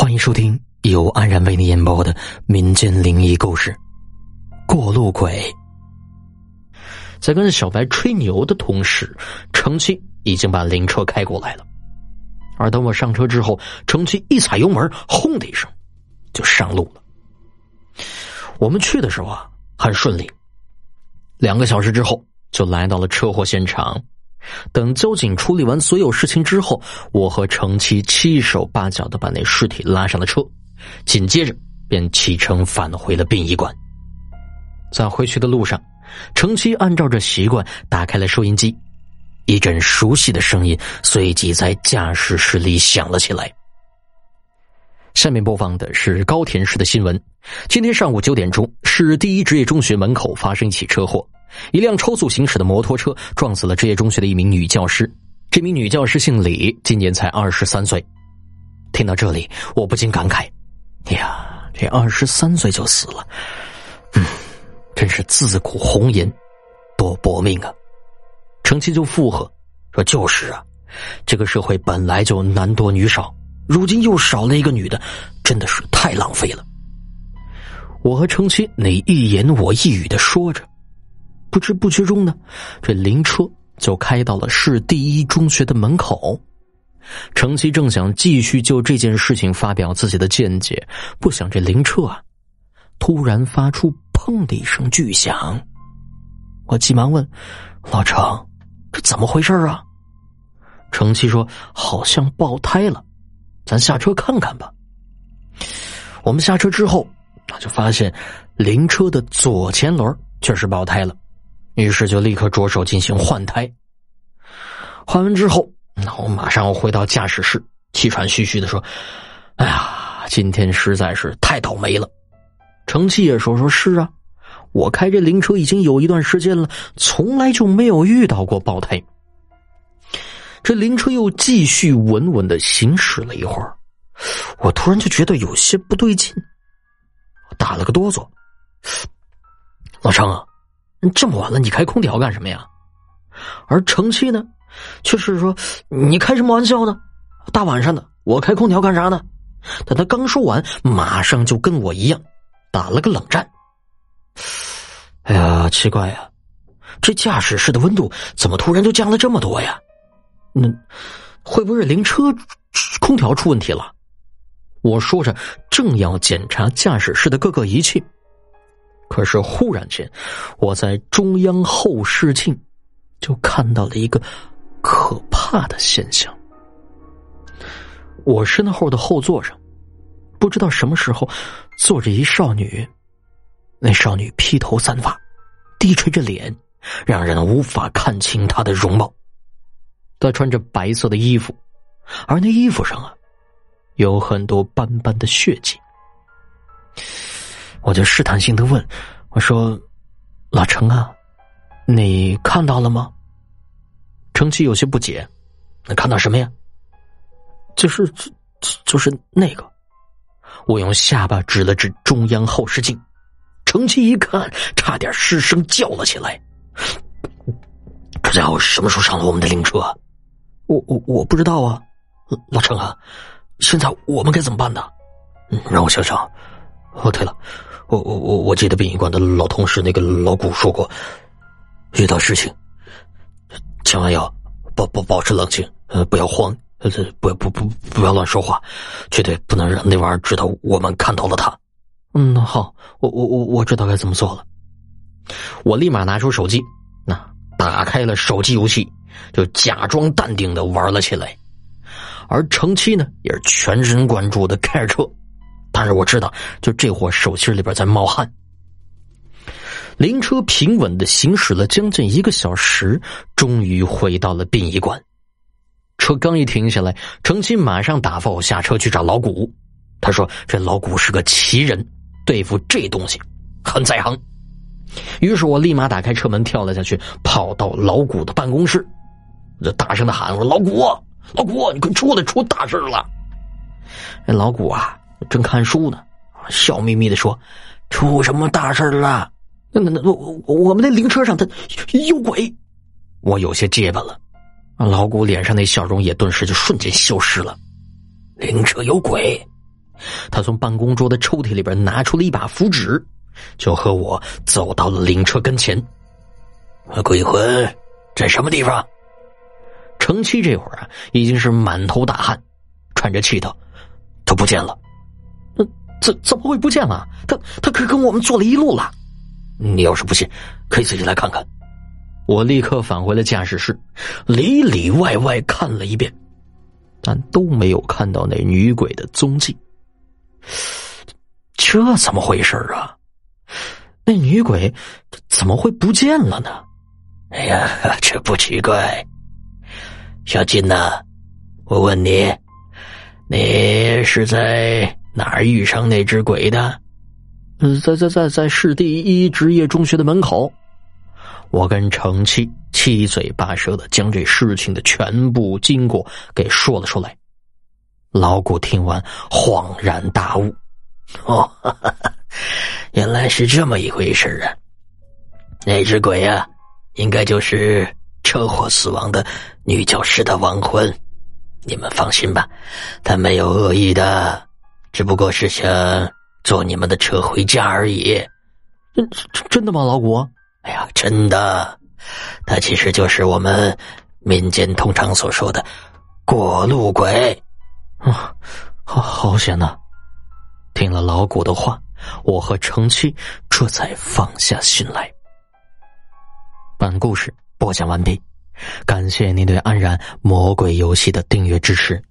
欢迎收听由安然为你演播的民间灵异故事《过路鬼》。在跟小白吹牛的同时，程七已经把灵车开过来了。而等我上车之后，程七一踩油门，轰的一声就上路了。我们去的时候啊，很顺利。两个小时之后，就来到了车祸现场。等交警处理完所有事情之后，我和程七七手八脚的把那尸体拉上了车，紧接着便启程返回了殡仪馆。在回去的路上，程七按照着习惯打开了收音机，一阵熟悉的声音随即在驾驶室里响了起来。下面播放的是高田市的新闻：今天上午九点钟，市第一职业中学门口发生一起车祸。一辆超速行驶的摩托车撞死了职业中学的一名女教师。这名女教师姓李，今年才二十三岁。听到这里，我不禁感慨：“呀，这二十三岁就死了，嗯，真是自古红颜多薄命啊！”程七就附和说：“就是啊，这个社会本来就男多女少，如今又少了一个女的，真的是太浪费了。”我和程七你一言我一语的说着。不知不觉中呢，这灵车就开到了市第一中学的门口。程七正想继续就这件事情发表自己的见解，不想这灵车啊，突然发出“砰”的一声巨响。我急忙问老程：“这怎么回事啊？”程七说：“好像爆胎了，咱下车看看吧。”我们下车之后，那就发现灵车的左前轮确实爆胎了。于是就立刻着手进行换胎。换完之后，那我马上回到驾驶室，气喘吁吁的说：“哎呀，今天实在是太倒霉了。”程七也说：“说是啊，我开这灵车已经有一段时间了，从来就没有遇到过爆胎。”这灵车又继续稳稳的行驶了一会儿，我突然就觉得有些不对劲，我打了个哆嗦。老程啊！这么晚了，你开空调干什么呀？而程七呢，却是说：“你开什么玩笑呢？大晚上的，我开空调干啥呢？”但他刚说完，马上就跟我一样打了个冷战。哎呀，奇怪呀，这驾驶室的温度怎么突然就降了这么多呀？那会不会灵车空调出问题了？我说着，正要检查驾驶室的各个仪器。可是忽然间，我在中央后视镜就看到了一个可怕的现象。我身后的后座上，不知道什么时候坐着一少女，那少女披头散发，低垂着脸，让人无法看清她的容貌。她穿着白色的衣服，而那衣服上啊，有很多斑斑的血迹。我就试探性的问：“我说，老程啊，你看到了吗？”程七有些不解：“你看到什么呀？”“就是，就是那个。”我用下巴指了指中央后视镜。程七一看，差点失声叫了起来：“这家伙什么时候上了我们的灵车？”“我我我不知道啊，老程啊，现在我们该怎么办呢？”“让我想想。哦，对了。”我我我我记得殡仪馆的老同事那个老古说过，遇到事情千万要保保保持冷静，呃，不要慌，呃，不不不不要乱说话，绝对不能让那玩意儿知道我们看到了他。嗯，好，我我我我知道该怎么做了。我立马拿出手机，那打开了手机游戏，就假装淡定的玩了起来。而程七呢，也是全神贯注的开着车。但是我知道，就这货手心里边在冒汗。灵车平稳的行驶了将近一个小时，终于回到了殡仪馆。车刚一停下来，程七马上打发我下车去找老谷。他说：“这老谷是个奇人，对付这东西很在行。”于是我立马打开车门跳了下去，跑到老谷的办公室，我就大声的喊：“我说老谷，老谷，你快出来，出大事了！”那老谷啊。正看书呢，笑眯眯的说：“出什么大事了？那那那我我们那灵车上他有鬼！”我有些结巴了，老谷脸上那笑容也顿时就瞬间消失了。灵车有鬼，他从办公桌的抽屉里边拿出了一把符纸，就和我走到了灵车跟前。鬼魂在什么地方？程七这会儿啊，已经是满头大汗，喘着气道：“他不见了。那怎怎么会不见了？他他可跟我们坐了一路了。你要是不信，可以自己来看看。”我立刻返回了驾驶室，里里外外看了一遍，但都没有看到那女鬼的踪迹。这怎么回事啊？那女鬼怎么会不见了呢？哎呀，这不奇怪。小金呐，我问你，你是在哪儿遇上那只鬼的？嗯，在在在在市第一职业中学的门口。我跟程七七嘴八舌的将这事情的全部经过给说了出来。老谷听完恍然大悟：“哦，原来是这么一回事啊！那只鬼呀，应该就是……”车祸死亡的女教师的亡魂，你们放心吧，他没有恶意的，只不过是想坐你们的车回家而已。真真的吗，老谷？哎呀，真的，他其实就是我们民间通常所说的过路鬼。啊，好好险呐！听了老谷的话，我和程七这才放下心来。本故事。播讲完毕，感谢您对安然魔鬼游戏的订阅支持。